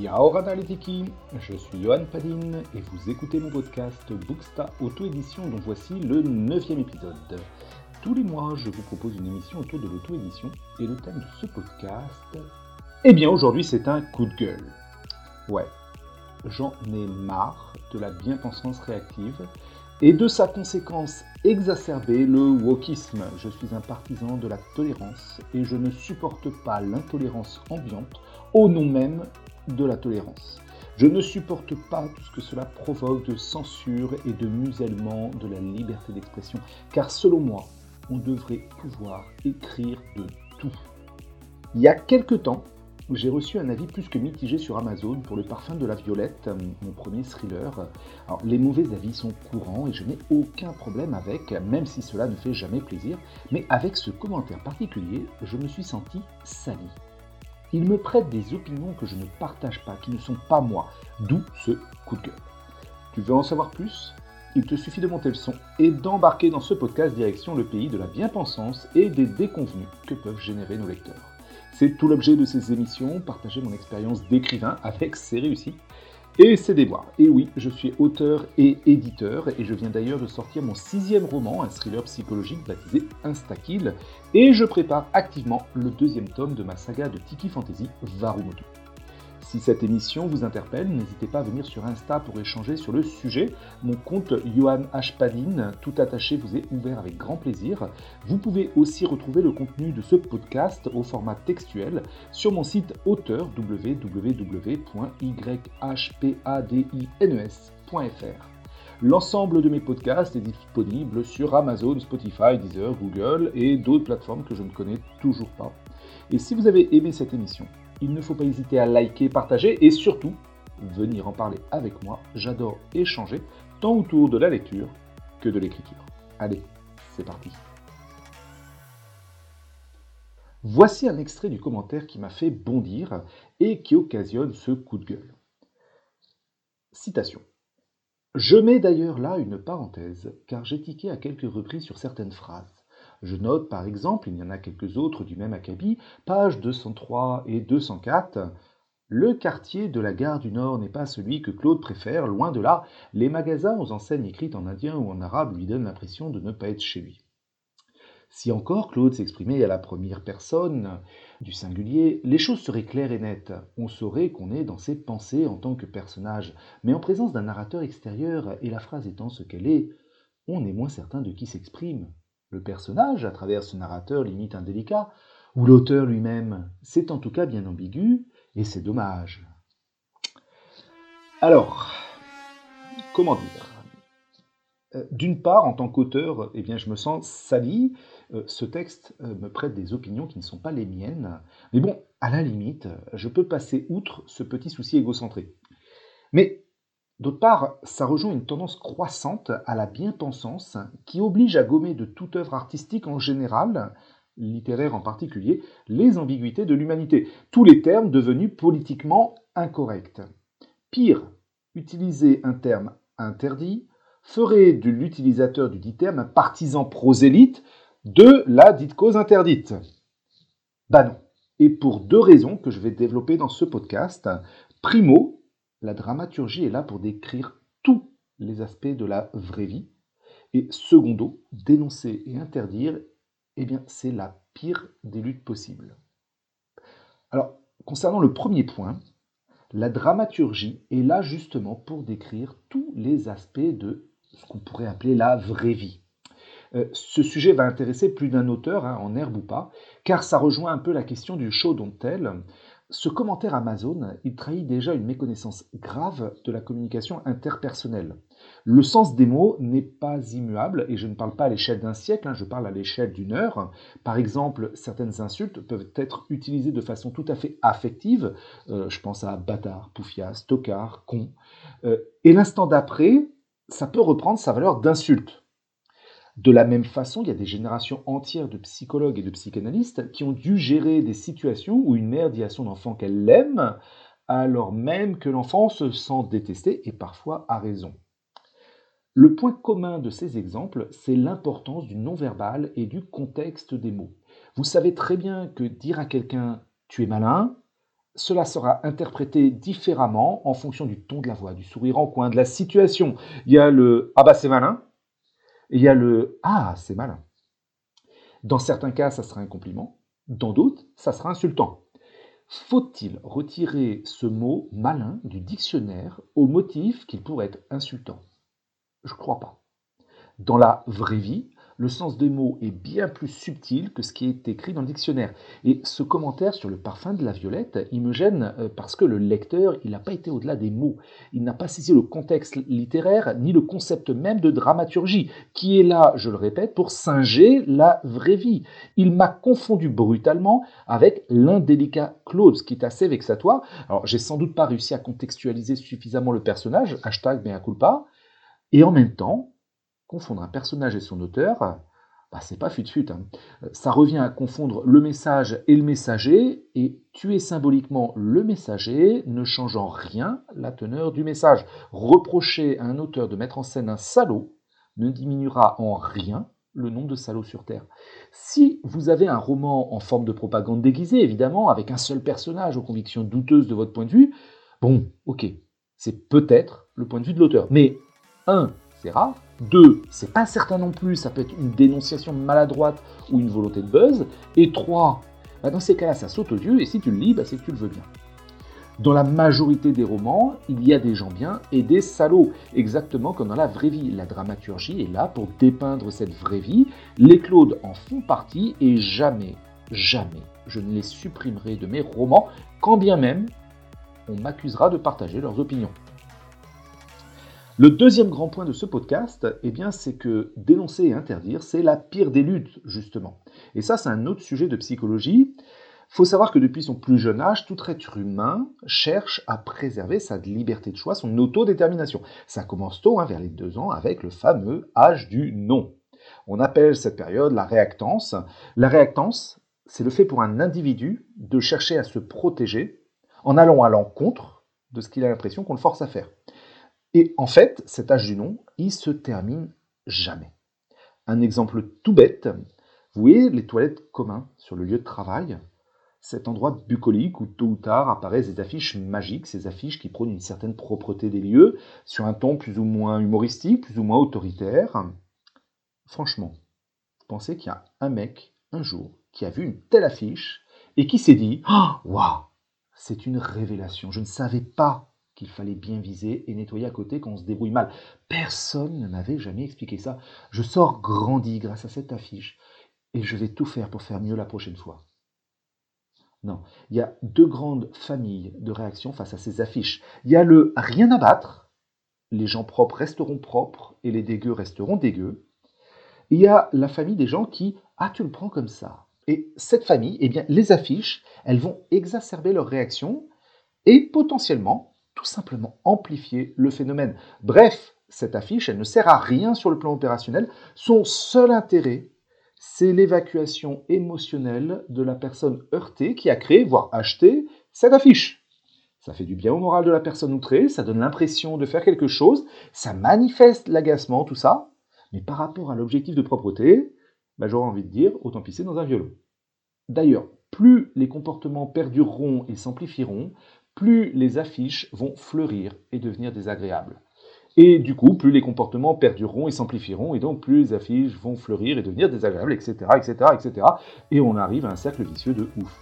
Ciao Analytiki, je suis Johan Padin et vous écoutez mon podcast Booksta Auto-édition dont voici le neuvième épisode. Tous les mois, je vous propose une émission autour de l'auto-édition et le thème de ce podcast, eh bien aujourd'hui c'est un coup de gueule. Ouais, j'en ai marre de la bien-pensance réactive et de sa conséquence exacerbée, le wokisme. Je suis un partisan de la tolérance et je ne supporte pas l'intolérance ambiante au nom même de la tolérance. Je ne supporte pas tout ce que cela provoque de censure et de musellement de la liberté d'expression, car selon moi, on devrait pouvoir écrire de tout. Il y a quelque temps, j'ai reçu un avis plus que mitigé sur Amazon pour le parfum de la violette, mon premier thriller. Les mauvais avis sont courants et je n'ai aucun problème avec, même si cela ne fait jamais plaisir, mais avec ce commentaire particulier, je me suis senti sali. Il me prête des opinions que je ne partage pas, qui ne sont pas moi, d'où ce coup de gueule. Tu veux en savoir plus? Il te suffit de monter le son et d'embarquer dans ce podcast direction le pays de la bien-pensance et des déconvenus que peuvent générer nos lecteurs. C'est tout l'objet de ces émissions, partager mon expérience d'écrivain avec ses réussites et ses déboires. Et oui, je suis auteur et éditeur, et je viens d'ailleurs de sortir mon sixième roman, un thriller psychologique baptisé Instakill, et je prépare activement le deuxième tome de ma saga de Tiki Fantasy, Varumoto. Si cette émission vous interpelle, n'hésitez pas à venir sur Insta pour échanger sur le sujet. Mon compte Johan H. Tout attaché, vous est ouvert avec grand plaisir. Vous pouvez aussi retrouver le contenu de ce podcast au format textuel sur mon site auteur www.yhpadines.fr. L'ensemble de mes podcasts est disponible sur Amazon, Spotify, Deezer, Google et d'autres plateformes que je ne connais toujours pas. Et si vous avez aimé cette émission, il ne faut pas hésiter à liker, partager et surtout venir en parler avec moi. J'adore échanger tant autour de la lecture que de l'écriture. Allez, c'est parti. Voici un extrait du commentaire qui m'a fait bondir et qui occasionne ce coup de gueule. Citation. Je mets d'ailleurs là une parenthèse, car j'ai tiqué à quelques reprises sur certaines phrases. Je note par exemple, il y en a quelques autres du même acabit, pages 203 et 204. Le quartier de la gare du Nord n'est pas celui que Claude préfère, loin de là. Les magasins aux enseignes écrites en indien ou en arabe lui donnent l'impression de ne pas être chez lui. Si encore Claude s'exprimait à la première personne du singulier, les choses seraient claires et nettes. On saurait qu'on est dans ses pensées en tant que personnage, mais en présence d'un narrateur extérieur, et la phrase étant ce qu'elle est, on est moins certain de qui s'exprime le personnage, à travers ce narrateur limite indélicat, ou l'auteur lui-même. C'est en tout cas bien ambigu, et c'est dommage. Alors, comment dire? Euh, d'une part, en tant qu'auteur, eh bien, je me sens sali. Euh, ce texte euh, me prête des opinions qui ne sont pas les miennes. Mais bon, à la limite, je peux passer outre ce petit souci égocentré. Mais D'autre part, ça rejoint une tendance croissante à la bien-pensance qui oblige à gommer de toute œuvre artistique en général, littéraire en particulier, les ambiguïtés de l'humanité, tous les termes devenus politiquement incorrects. Pire, utiliser un terme interdit ferait de l'utilisateur du dit terme un partisan prosélyte de la dite cause interdite. Bah non. Et pour deux raisons que je vais développer dans ce podcast. Primo, la dramaturgie est là pour décrire tous les aspects de la vraie vie. Et secondo, dénoncer et interdire, eh bien, c'est la pire des luttes possibles. Alors, concernant le premier point, la dramaturgie est là justement pour décrire tous les aspects de ce qu'on pourrait appeler la vraie vie. Euh, ce sujet va intéresser plus d'un auteur, hein, en herbe ou pas, car ça rejoint un peu la question du show dont tel. Ce commentaire Amazon, il trahit déjà une méconnaissance grave de la communication interpersonnelle. Le sens des mots n'est pas immuable, et je ne parle pas à l'échelle d'un siècle, hein, je parle à l'échelle d'une heure. Par exemple, certaines insultes peuvent être utilisées de façon tout à fait affective, euh, je pense à bâtard, poufias, tocard, con, euh, et l'instant d'après, ça peut reprendre sa valeur d'insulte. De la même façon, il y a des générations entières de psychologues et de psychanalystes qui ont dû gérer des situations où une mère dit à son enfant qu'elle l'aime, alors même que l'enfant se sent détesté et parfois a raison. Le point commun de ces exemples, c'est l'importance du non-verbal et du contexte des mots. Vous savez très bien que dire à quelqu'un tu es malin cela sera interprété différemment en fonction du ton de la voix, du sourire en coin, de la situation. Il y a le Ah bah c'est malin il y a le Ah c'est malin. Dans certains cas, ça sera un compliment, dans d'autres, ça sera insultant. Faut-il retirer ce mot malin du dictionnaire au motif qu'il pourrait être insultant? Je crois pas. Dans la vraie vie, le sens des mots est bien plus subtil que ce qui est écrit dans le dictionnaire. Et ce commentaire sur le parfum de la violette, il me gêne euh, parce que le lecteur, il n'a pas été au-delà des mots. Il n'a pas saisi le contexte littéraire ni le concept même de dramaturgie, qui est là, je le répète, pour singer la vraie vie. Il m'a confondu brutalement avec l'indélicat Claude, ce qui est assez vexatoire. Alors, j'ai sans doute pas réussi à contextualiser suffisamment le personnage, hashtag mea culpa, et en même temps, confondre un personnage et son auteur, bah, c'est pas fut-fut. Hein. Ça revient à confondre le message et le messager, et tuer symboliquement le messager ne changeant rien la teneur du message. Reprocher à un auteur de mettre en scène un salaud ne diminuera en rien le nombre de salauds sur Terre. Si vous avez un roman en forme de propagande déguisée, évidemment, avec un seul personnage aux convictions douteuses de votre point de vue, bon, ok, c'est peut-être le point de vue de l'auteur. Mais, un, c'est rare. Deux, c'est pas certain non plus, ça peut être une dénonciation maladroite ou une volonté de buzz. Et trois, bah, dans ces cas-là, ça saute aux yeux, et si tu le lis, bah, c'est que tu le veux bien. Dans la majorité des romans, il y a des gens bien et des salauds, exactement comme dans la vraie vie. La dramaturgie est là pour dépeindre cette vraie vie. Les Claudes en font partie et jamais, jamais, je ne les supprimerai de mes romans, quand bien même on m'accusera de partager leurs opinions. Le deuxième grand point de ce podcast, eh c'est que dénoncer et interdire, c'est la pire des luttes, justement. Et ça, c'est un autre sujet de psychologie. Il faut savoir que depuis son plus jeune âge, tout être humain cherche à préserver sa liberté de choix, son autodétermination. Ça commence tôt, hein, vers les deux ans, avec le fameux âge du non. On appelle cette période la réactance. La réactance, c'est le fait pour un individu de chercher à se protéger en allant à l'encontre de ce qu'il a l'impression qu'on le force à faire. Et en fait, cet âge du non, il se termine jamais. Un exemple tout bête, vous voyez les toilettes communs sur le lieu de travail? Cet endroit bucolique où tôt ou tard apparaissent des affiches magiques, ces affiches qui prônent une certaine propreté des lieux, sur un ton plus ou moins humoristique, plus ou moins autoritaire. Franchement, vous pensez qu'il y a un mec, un jour, qui a vu une telle affiche et qui s'est dit Waouh, c'est une révélation, je ne savais pas qu'il fallait bien viser et nettoyer à côté quand on se débrouille mal. Personne ne m'avait jamais expliqué ça. Je sors grandi grâce à cette affiche et je vais tout faire pour faire mieux la prochaine fois. Non, il y a deux grandes familles de réactions face à ces affiches. Il y a le rien à battre, les gens propres resteront propres et les dégueux resteront dégueux. il y a la famille des gens qui ah tu le prends comme ça. Et cette famille, eh bien les affiches, elles vont exacerber leur réaction et potentiellement tout simplement amplifier le phénomène. Bref, cette affiche, elle ne sert à rien sur le plan opérationnel. Son seul intérêt, c'est l'évacuation émotionnelle de la personne heurtée qui a créé, voire acheté, cette affiche. Ça fait du bien au moral de la personne outrée, ça donne l'impression de faire quelque chose, ça manifeste l'agacement, tout ça. Mais par rapport à l'objectif de propreté, bah, j'aurais envie de dire, autant pisser dans un violon. D'ailleurs, plus les comportements perdureront et s'amplifieront, plus les affiches vont fleurir et devenir désagréables. Et du coup, plus les comportements perdureront et s'amplifieront, et donc plus les affiches vont fleurir et devenir désagréables, etc., etc., etc. Et on arrive à un cercle vicieux de ouf.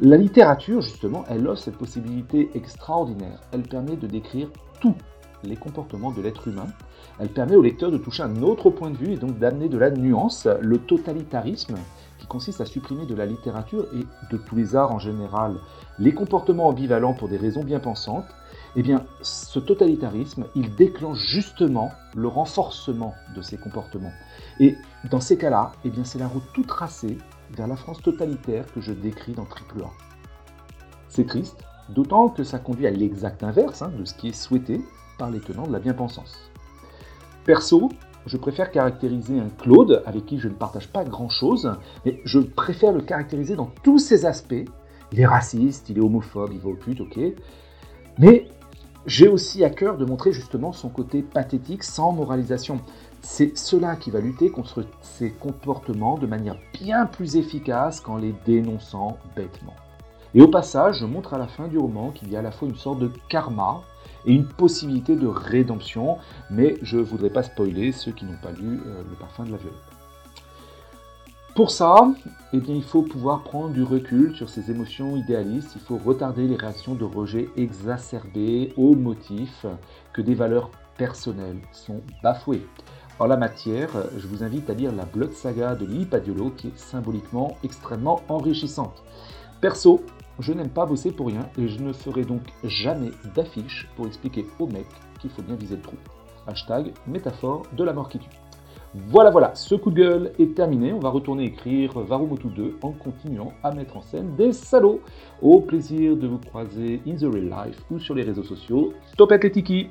La littérature, justement, elle offre cette possibilité extraordinaire. Elle permet de décrire tous les comportements de l'être humain. Elle permet au lecteur de toucher un autre point de vue et donc d'amener de la nuance. Le totalitarisme, qui consiste à supprimer de la littérature et de tous les arts en général les comportements ambivalents pour des raisons bien pensantes, eh bien, ce totalitarisme, il déclenche justement le renforcement de ces comportements. Et dans ces cas-là, eh bien, c'est la route tout tracée vers la France totalitaire que je décris dans Triple A. C'est triste, d'autant que ça conduit à l'exact inverse hein, de ce qui est souhaité par les tenants de la bien-pensance. Perso, je préfère caractériser un Claude avec qui je ne partage pas grand-chose, mais je préfère le caractériser dans tous ses aspects. Il est raciste, il est homophobe, il va au pute, ok. Mais j'ai aussi à cœur de montrer justement son côté pathétique sans moralisation. C'est cela qui va lutter contre ces comportements de manière bien plus efficace qu'en les dénonçant bêtement. Et au passage, je montre à la fin du roman qu'il y a à la fois une sorte de karma et une possibilité de rédemption, mais je ne voudrais pas spoiler ceux qui n'ont pas lu euh, Le parfum de la violette. Pour ça, eh bien, il faut pouvoir prendre du recul sur ces émotions idéalistes, il faut retarder les réactions de rejet exacerbées au motif que des valeurs personnelles sont bafouées. En la matière, je vous invite à lire la Blood Saga de Lily Padiolo qui est symboliquement extrêmement enrichissante. Perso, je n'aime pas bosser pour rien et je ne ferai donc jamais d'affiche pour expliquer aux mecs qu'il faut bien viser le trou. Hashtag métaphore de la mort qui tue. Voilà, voilà, ce coup de gueule est terminé. On va retourner écrire Varumotu 2 en continuant à mettre en scène des salauds. Au plaisir de vous croiser in the real life ou sur les réseaux sociaux. Topette les